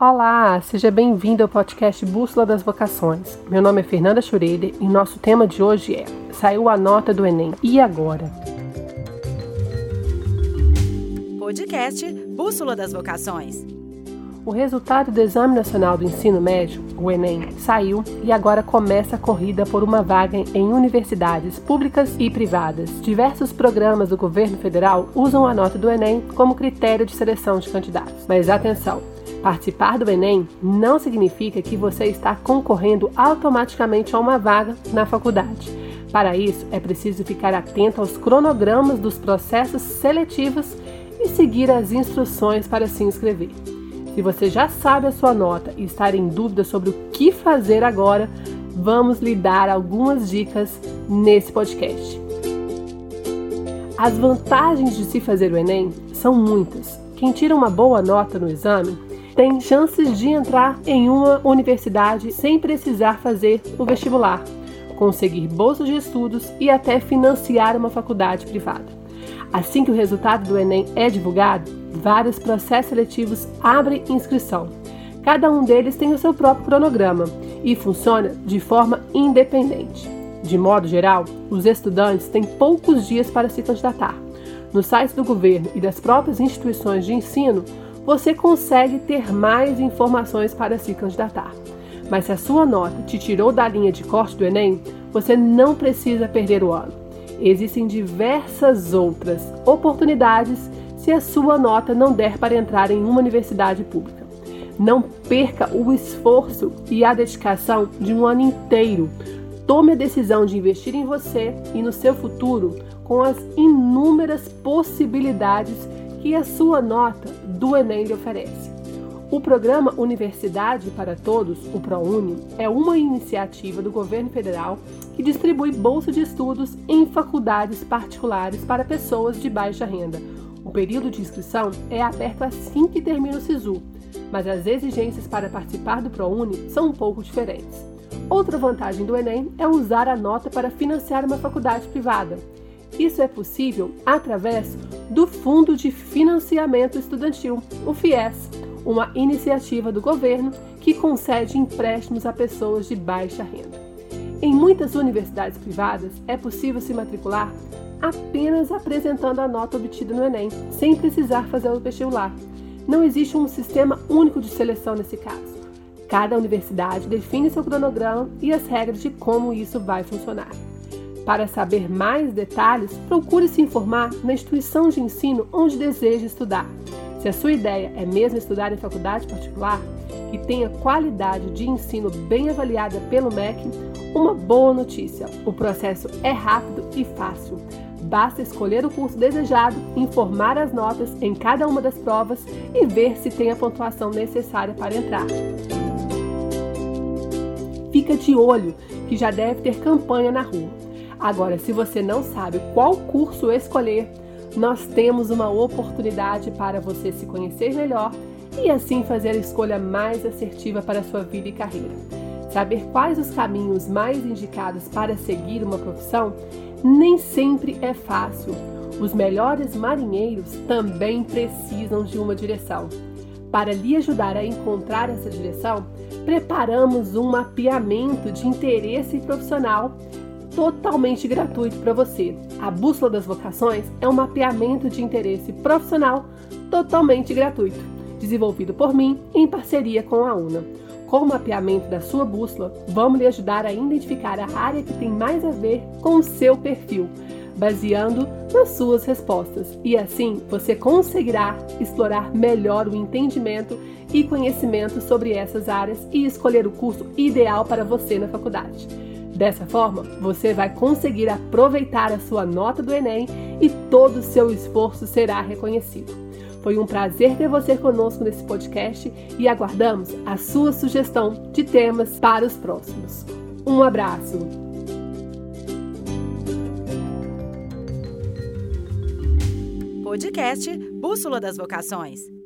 Olá, seja bem-vindo ao podcast Bússola das Vocações. Meu nome é Fernanda Schroeder e nosso tema de hoje é Saiu a nota do Enem. E agora? Podcast Bússola das Vocações. O resultado do Exame Nacional do Ensino Médio, o Enem, saiu e agora começa a corrida por uma vaga em universidades públicas e privadas. Diversos programas do governo federal usam a nota do Enem como critério de seleção de candidatos. Mas atenção! Participar do Enem não significa que você está concorrendo automaticamente a uma vaga na faculdade. Para isso, é preciso ficar atento aos cronogramas dos processos seletivos e seguir as instruções para se inscrever. Se você já sabe a sua nota e está em dúvida sobre o que fazer agora, vamos lhe dar algumas dicas nesse podcast. As vantagens de se fazer o Enem são muitas. Quem tira uma boa nota no exame tem chances de entrar em uma universidade sem precisar fazer o vestibular, conseguir bolsas de estudos e até financiar uma faculdade privada. Assim que o resultado do Enem é divulgado, vários processos seletivos abrem inscrição. Cada um deles tem o seu próprio cronograma e funciona de forma independente. De modo geral, os estudantes têm poucos dias para se candidatar. No site do governo e das próprias instituições de ensino, você consegue ter mais informações para se candidatar. Mas se a sua nota te tirou da linha de corte do Enem, você não precisa perder o ano. Existem diversas outras oportunidades se a sua nota não der para entrar em uma universidade pública. Não perca o esforço e a dedicação de um ano inteiro. Tome a decisão de investir em você e no seu futuro com as inúmeras possibilidades que a sua nota do Enem lhe oferece. O programa Universidade para Todos, o ProUni, é uma iniciativa do governo federal que distribui bolsa de estudos em faculdades particulares para pessoas de baixa renda. O período de inscrição é aberto assim que termina o SISU, mas as exigências para participar do ProUni são um pouco diferentes. Outra vantagem do Enem é usar a nota para financiar uma faculdade privada. Isso é possível através do Fundo de Financiamento Estudantil, o FIES, uma iniciativa do governo que concede empréstimos a pessoas de baixa renda. Em muitas universidades privadas, é possível se matricular apenas apresentando a nota obtida no Enem, sem precisar fazer o vestibular. Não existe um sistema único de seleção nesse caso. Cada universidade define seu cronograma e as regras de como isso vai funcionar. Para saber mais detalhes, procure se informar na instituição de ensino onde deseja estudar. Se a sua ideia é mesmo estudar em faculdade particular, que tenha qualidade de ensino bem avaliada pelo MEC, uma boa notícia: o processo é rápido e fácil. Basta escolher o curso desejado, informar as notas em cada uma das provas e ver se tem a pontuação necessária para entrar. Fica de olho que já deve ter campanha na rua. Agora, se você não sabe qual curso escolher, nós temos uma oportunidade para você se conhecer melhor e assim fazer a escolha mais assertiva para a sua vida e carreira. Saber quais os caminhos mais indicados para seguir uma profissão nem sempre é fácil. Os melhores marinheiros também precisam de uma direção. Para lhe ajudar a encontrar essa direção, preparamos um mapeamento de interesse profissional totalmente gratuito para você. A Bússola das Vocações é um mapeamento de interesse profissional totalmente gratuito, desenvolvido por mim em parceria com a UNA. Com o mapeamento da sua bússola, vamos lhe ajudar a identificar a área que tem mais a ver com o seu perfil, baseando nas suas respostas. E assim você conseguirá explorar melhor o entendimento e conhecimento sobre essas áreas e escolher o curso ideal para você na faculdade. Dessa forma, você vai conseguir aproveitar a sua nota do Enem e todo o seu esforço será reconhecido. Foi um prazer ter você conosco nesse podcast e aguardamos a sua sugestão de temas para os próximos. Um abraço! Podcast Bússola das Vocações.